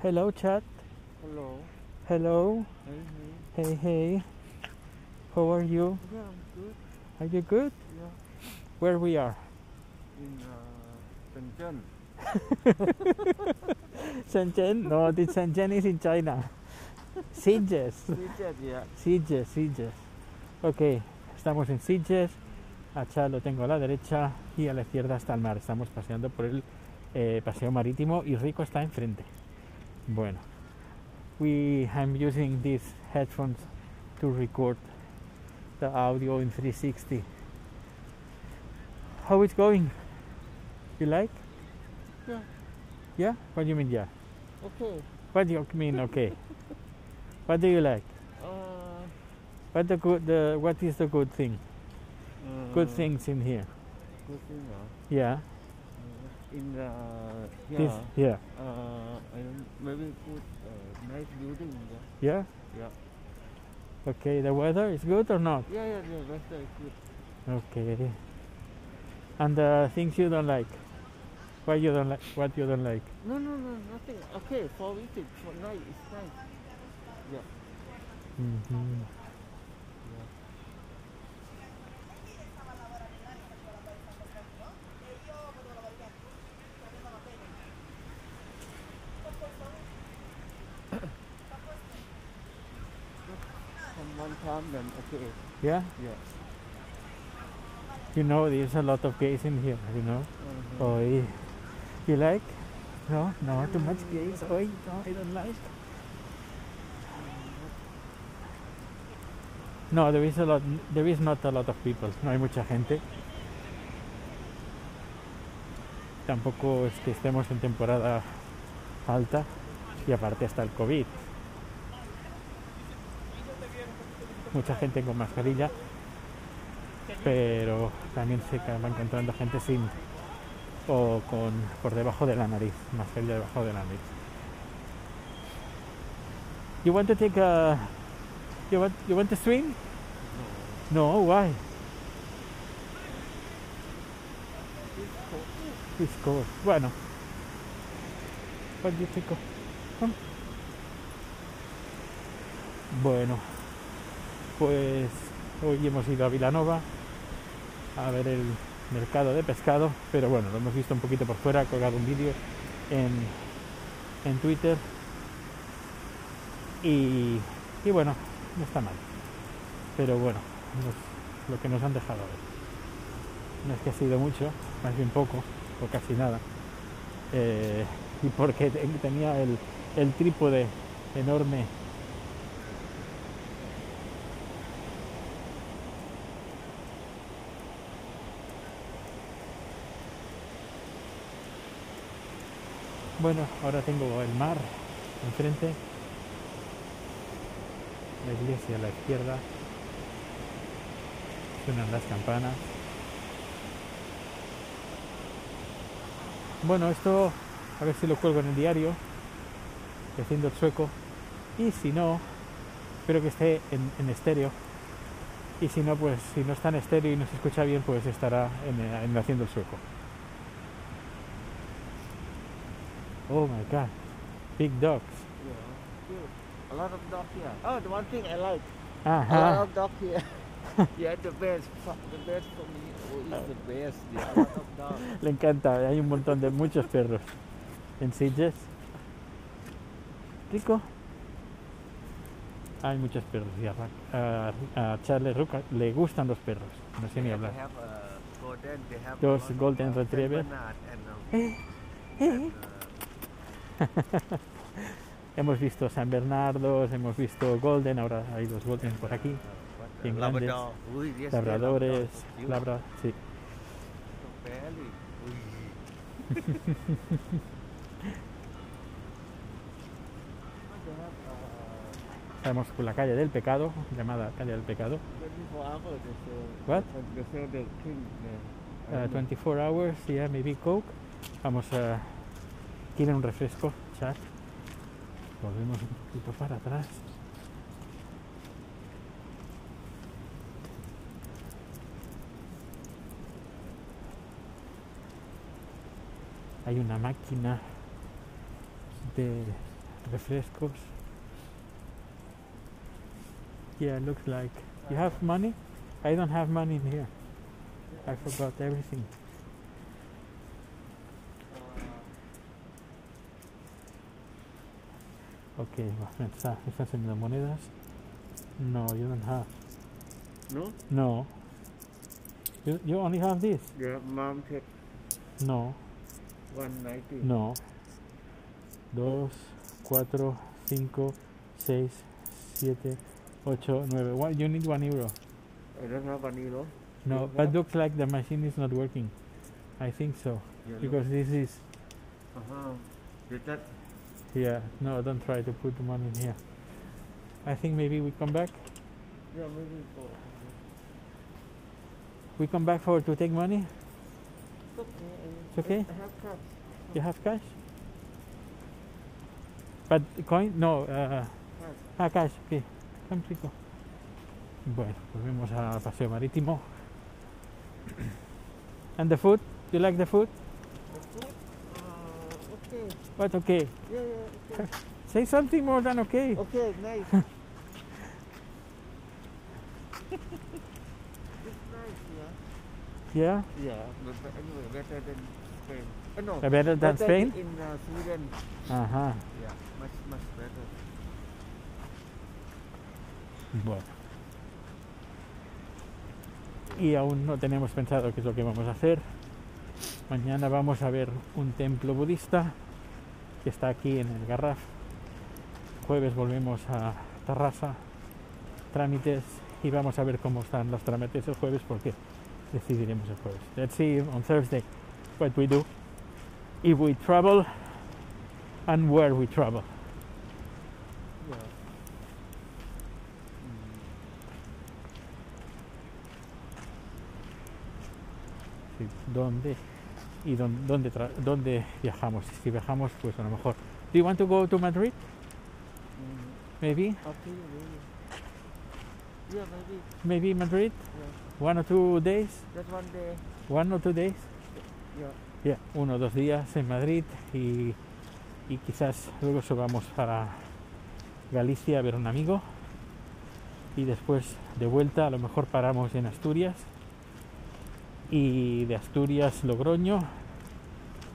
Hello, chat. Hello. Hello. Hey, hey. Hey, hey. How are you? Yeah, I'm good. Are you good? Yeah. Where we are? In uh, Shenzhen. Shenzhen? No, this Shenzhen is in China. Sitges. Shenzhen, yeah. Sitges, Sitges. Ok, estamos en Sitges. A lo tengo a la derecha y a la izquierda está el mar. Estamos paseando por el eh, paseo marítimo y Rico está enfrente. Bueno, we I'm using these headphones to record the audio in 360. How it's going? You like? Yeah. Yeah? What do you mean yeah? Okay. What do you mean okay? what do you like? Uh, What the good the what is the good thing? Good uh, things in here. Good thing, uh, Yeah. Uh, In the yeah. This yeah. Uh, I don't, maybe good uh, nice building. Yeah. Yeah. Yeah. Okay, the weather is good or not? Yeah, yeah, yeah. That's very good. Okay. And the things you don't like. What you don't like what you don't like. No, no, no, nothing. Okay, for visit, for night, it's nice. Yeah. Mhm. Yeah. Yeah? Yeah. You know there's a lot of gays in here, you know? Mhm. Oi. You like? No, no, too much gays. Oi, no, I don't like. No, there is a lot there is not a lot of people, no hay mucha gente. Tampoco es que estemos en temporada alta y aparte está el COVID. Mucha gente con mascarilla, pero también se va encontrando gente sin o con por debajo de la nariz, mascarilla debajo de la nariz. You want to take a you want you want to swim? No, why? It's cold. Bueno. What do you? Bueno, pues hoy hemos ido a Vilanova a ver el mercado de pescado, pero bueno, lo hemos visto un poquito por fuera, he colgado un vídeo en, en Twitter y, y bueno, no está mal. Pero bueno, lo que nos han dejado ver. No es que ha sido mucho, más bien poco, o casi nada. Eh, y porque te- tenía el, el trípode enorme. Bueno, ahora tengo el mar enfrente, la iglesia a la izquierda, suenan las campanas. Bueno, esto a ver si lo cuelgo en el diario, haciendo el sueco, y si no, espero que esté en, estéreo, y si no, pues si no está en estéreo y no se escucha bien, pues estará en, en haciendo el sueco. Oh my god, big dogs. Yeah. A lot of dog here. Oh, the one thing I like. A lot Ajá. of dog here. yeah, the best. The best for me. Oh, it's the best. Yeah, a lot of dog. Le encanta, hay un montón de muchos perros en Sitges. Rico. Hay muchos perros y a, a- a Charles Ruca le gustan los perros. No sé ni hablar. have a golden. Lot of, golden uh, Saint retriever. Bernard and, um, and, uh, Hemos visto San Bernardos, hemos visto Golden, ahora hay dos Golden por aquí. bien grandes, Labradores, labra, sí. Estamos por la calle del pecado, llamada calle del pecado. 24 hours they sell. What? They sell the king there. I Uh, don't know. 24 hours, yeah, maybe Coke. Vamos a... ¿Quieren un refresco, chat? Volvemos un poquito para atrás. Hay una máquina de refrescos. Yeah, looks like. You have money? I don't have money in here. I forgot everything. Ok, va, está, está enseñando monedas. No, you don't have. No? No. You, you only have this? Yeah, mom take No, 190. no. Dos, cuatro, cinco, seis, siete, ocho, nueve. Why you need one euro? I don't have one euro. No, You but have? looks like the machine is not working. I think so Yeah, because this is Uh-huh. Did that? Yeah. No, don't try to put the money in here. I think maybe we come back. Yeah, maybe. We come back for to take money. It's okay. It's okay? I have cash. You have cash? But coin? No. Uh, Cash. ah, cash. Okay. Come, chico. Bueno, volvemos al paseo marítimo. And the food? You like the food? The food? Okay. What? Okay. Yeah, yeah, okay. Say something more than okay. okay, nice. it's nice, yeah. Yeah. Yeah, but, but anyway, better than Spain. Uh, no, Better than better Spain? In uh, Sweden. Ajá. Yeah, much, much better. Bueno. Y aún no tenemos pensado qué es lo que vamos a hacer. Mañana vamos a ver un templo budista que está aquí en el Garraf. Jueves volvemos a Tarrasa, trámites y vamos a ver cómo están los trámites el jueves porque decidiremos el jueves. Let's see on Thursday what we do, if we travel and where we travel. Yeah. Sí, ¿Dónde? ¿Y dónde, dónde, viajamos? Si viajamos, pues a lo mejor. Do you want to go to Madrid? Mm, Maybe? maybe. Yeah, maybe. Maybe Madrid? Yeah. One or two days? Just one day. One or two days? Yeah. Yeah, uno o dos días en Madrid y, y quizás luego subamos para Galicia a ver un amigo y después de vuelta a lo mejor paramos en Asturias y de Asturias Logroño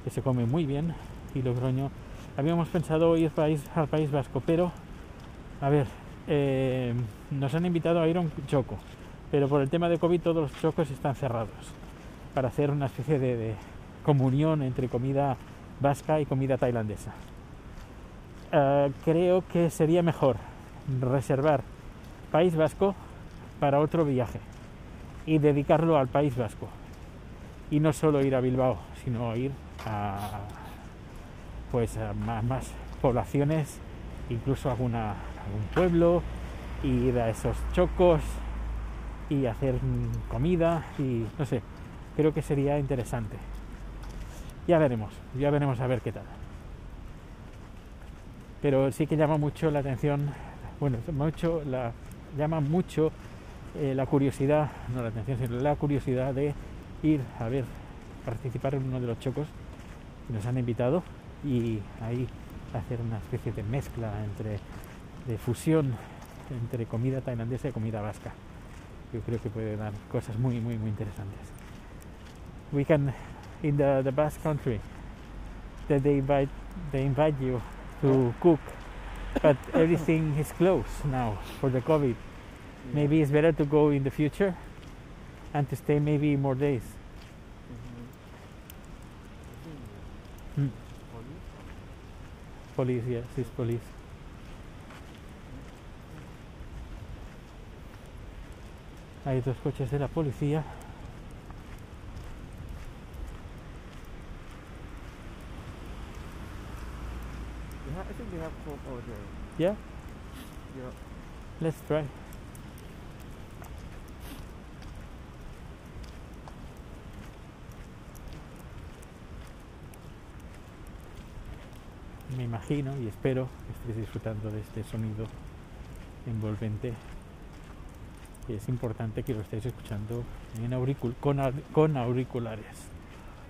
que se come muy bien y Logroño habíamos pensado ir al País Vasco pero a ver eh, nos han invitado a ir a un choco pero por el tema de COVID todos los chocos están cerrados para hacer una especie de- de comunión entre comida vasca y comida tailandesa. Eh, creo que sería mejor reservar País Vasco para otro viaje y dedicarlo al País Vasco. Y no solo ir a Bilbao, sino ir a pues a más, poblaciones, incluso alguna, algún pueblo, ir a esos chocos y hacer comida y no sé, creo que sería interesante. Ya veremos, ya veremos a ver qué tal. Pero sí que llama mucho la atención, bueno, mucho la, llama mucho eh, la curiosidad, no la atención, sino la curiosidad de ir a ver, participar en uno de los chocos que nos han invitado y ahí hacer una especie de mezcla entre, de fusión entre comida tailandesa y comida vasca. Yo creo que puede dar cosas muy, muy, muy interesantes. We can in the, the Basque country that they invite they invite you to cook but everything is closed now for the COVID. Maybe it's better to go in the future and to stay maybe more days. Mm. Police, yes, it's police. Hay dos coches de la policía. Yeah, I think they have over there. Yeah, Yeah. let's try. Me imagino y espero que estéis disfrutando de este sonido envolvente. Es importante que lo estéis escuchando con, au- con auriculares,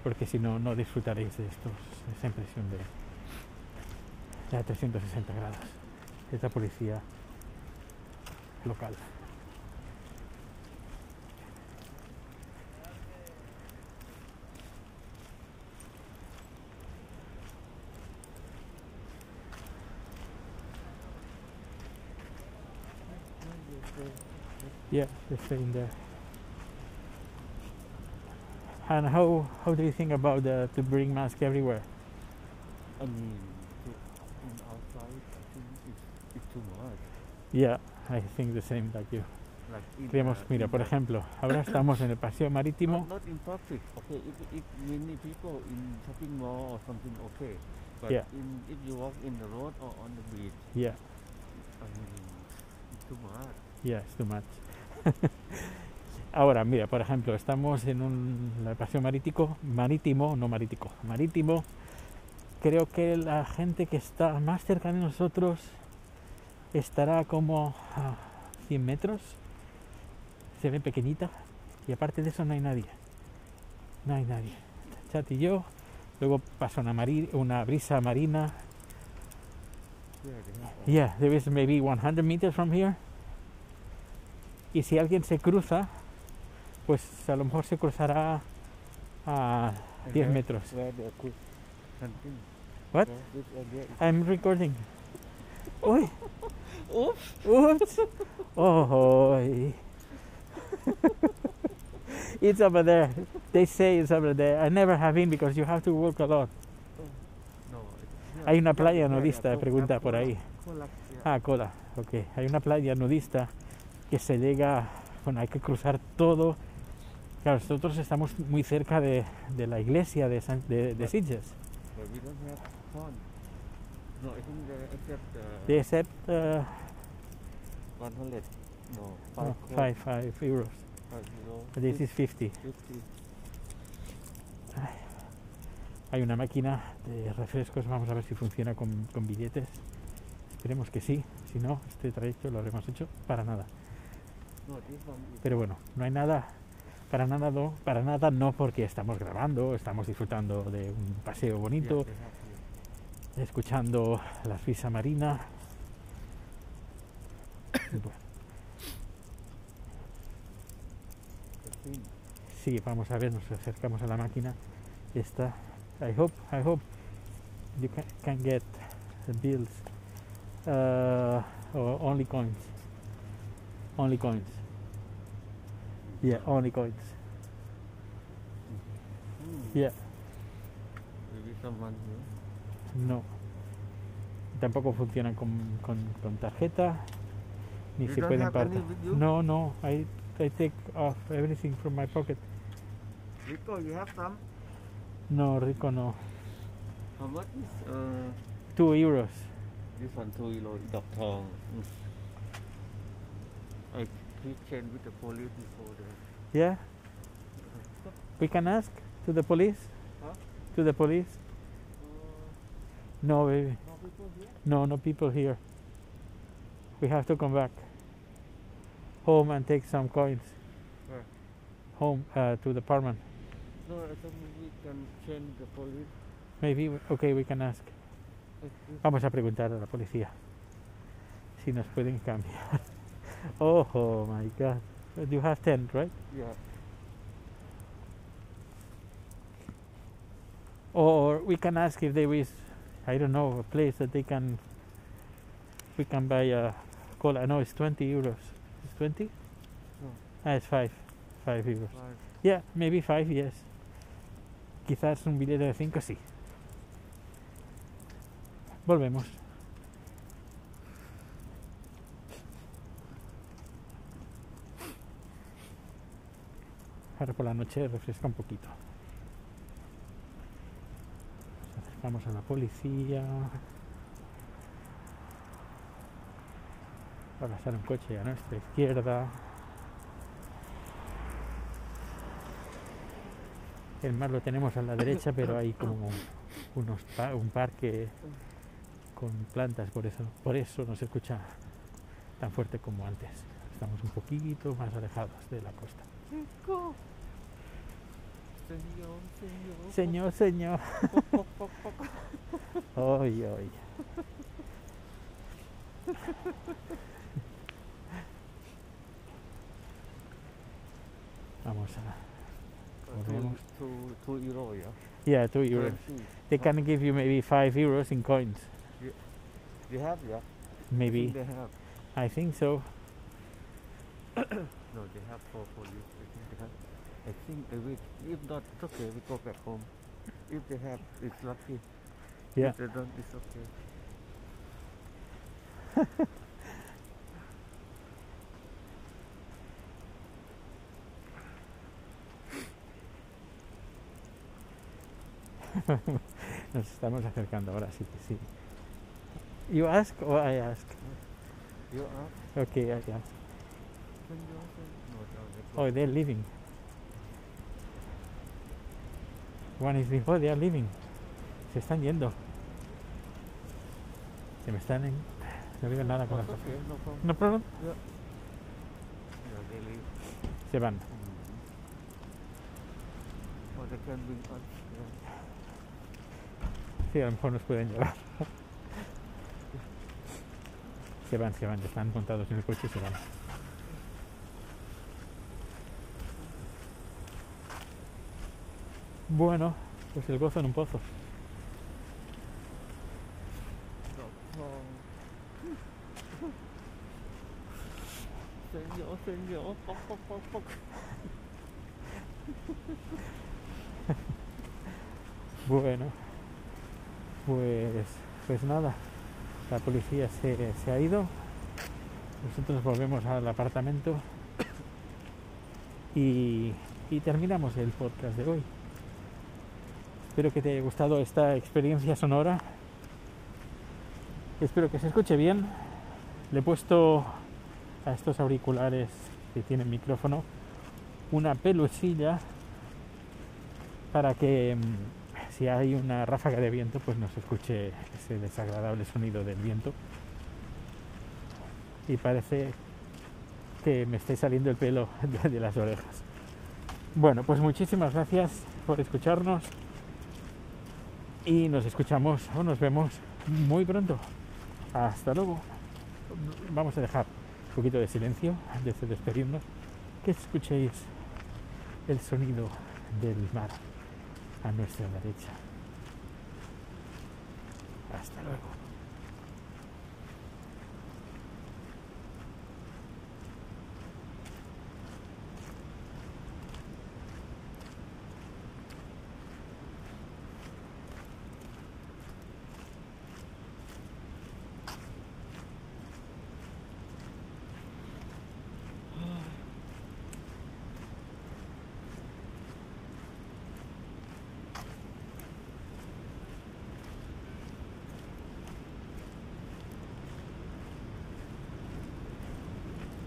porque si no, no disfrutaréis de estos, esa impresión de, a 360 grados. Es la policía local. Yeah, they're staying there. And how how do you think about the to bring mask everywhere? I mean, to, in outside, I think it's, it's too much. Yeah, I think the same like you. Like in Queríamos, the- mira, por ejemplo, ahora estamos en el paseo marítimo. Not, not in public. Okay, if, if many people in shopping mall or something, okay. But Yeah. in, if you walk in the road or on the beach, Yeah, I mean, it's too much. yeah, it's too much. Ahora, mira, por ejemplo, estamos en un el paseo marítimo, marítimo, no marítimo, marítimo. Creo que la gente que está más cerca de nosotros estará como a 100 metros. Se ve pequeñita y aparte de eso no hay nadie. No hay nadie. Chat y yo. Luego pasa una, mari- una brisa marina. Yeah, Yeah, there is maybe 100 meters from here. Y si alguien se cruza, pues a lo mejor se cruzará a and 10 where- metros. What? I'm recording. Uy, Oops. oops. Oh, it's over there. They say it's over there. I never have been because you have to walk a lot. No, it's- Hay una playa nudista, pregunta por ahí. Ah, cola. Ok. Hay una playa nudista que se llega, bueno, hay que cruzar todo. Claro, nosotros estamos muy cerca de, de la iglesia de, San- de, de Sitges. But we don't have fun. No, accept uh, They accept uh, 100. No, five, five, five euros. five euro, But This is 50. 50. Hay una máquina de refrescos, vamos a ver si funciona con, con billetes. Esperemos que sí, si no, este trayecto lo habremos hecho para nada. No, this one is Pero bueno, no hay nada, para nada no, para nada no porque estamos grabando, estamos disfrutando de un paseo bonito, escuchando la frisa marina. Sí, vamos a ver, nos acercamos a la máquina. Esta, I hope, I hope you can, can get the bills uh, or only coins. Only coins. Yeah, only coins. Yeah, Maybe someone no. Tampoco funcionan con, con, con tarjeta, ni You se pueden have any partir. with you? No, no, I, I take off everything from my pocket. Rico, you have some? No, Rico, no. How much is uh, Two euros. this one? Two euro, dog tong. Mm. I he came with the police before the. Yeah, we can ask to the police. Huh? To the police. No, baby. No people here? No, no people here. We have to come back home and take some coins. Where? Home uh, to the apartment. No, I think we can change the police. Maybe. Okay, we can ask. Vamos a preguntar a la policía si nos pueden cambiar. Oh, oh my God. You have 10, right? Yeah. Or we can ask if there is, I don't know, a place that they can, we can buy a cola. know it's 20 euros. It's 20? No. Ah, it's 5. 5 euros. Five. Yeah, maybe 5, yes. Quizás un billete de 5, sí. Volvemos. Ahora por la noche refresca un poquito. Nos acercamos a la policía. Va a pasar un coche a nuestra izquierda. El mar lo tenemos a la derecha, pero hay como unos un parque con plantas, por eso, por eso no se escucha tan fuerte como antes. Estamos un poquito más alejados de la costa. Señor, señor. Señor. Vamos a. Volvemos. two, two, two euro, yeah. Yeah, two euros. They can give you maybe five euros in coins. You have, yeah. Maybe. They have. I think so. No, they have for for you. I think they have. I think they will. If not, it's okay. We go back home. If they have, it's lucky. Yeah. If they don't, it's okay. Nos estamos acercando ahora, sí sí. You ask or I ask? You are? Okay, I ask. Can you also? No, no, they Oh, they're leaving. One is. Oh, they are leaving. Se están yendo. Se me están en... No digo nada con la okay, no problem. Se van. Mm. Sí, a lo mejor nos pueden llevar. Se van, se van. Están montados en el coche y se van. Bueno, pues el gozo en un pozo. Bueno, pues, pues nada, la policía se, se ha ido, nosotros volvemos al apartamento y, y terminamos el podcast de hoy. Espero que te haya gustado esta experiencia sonora. Espero que se escuche bien. Le he puesto a estos auriculares que tienen micrófono una pelusilla para que mm, si hay una ráfaga de viento pues no se escuche ese desagradable sonido del viento y parece que me esté saliendo el pelo de, de las orejas bueno pues muchísimas gracias por escucharnos y nos escuchamos o nos vemos muy pronto hasta luego vamos a dejar un poquito de silencio antes de despedirnos que escuchéis el sonido del mar a nuestra derecha. Hasta luego.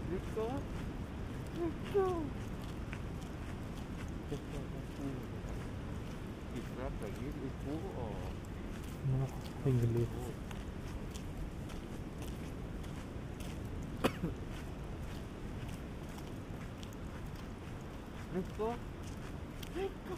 Let's go. Let's go. Let's go. That's cool. It's not like this. It's cool or No, inglés. cool. Let's go. Let's go.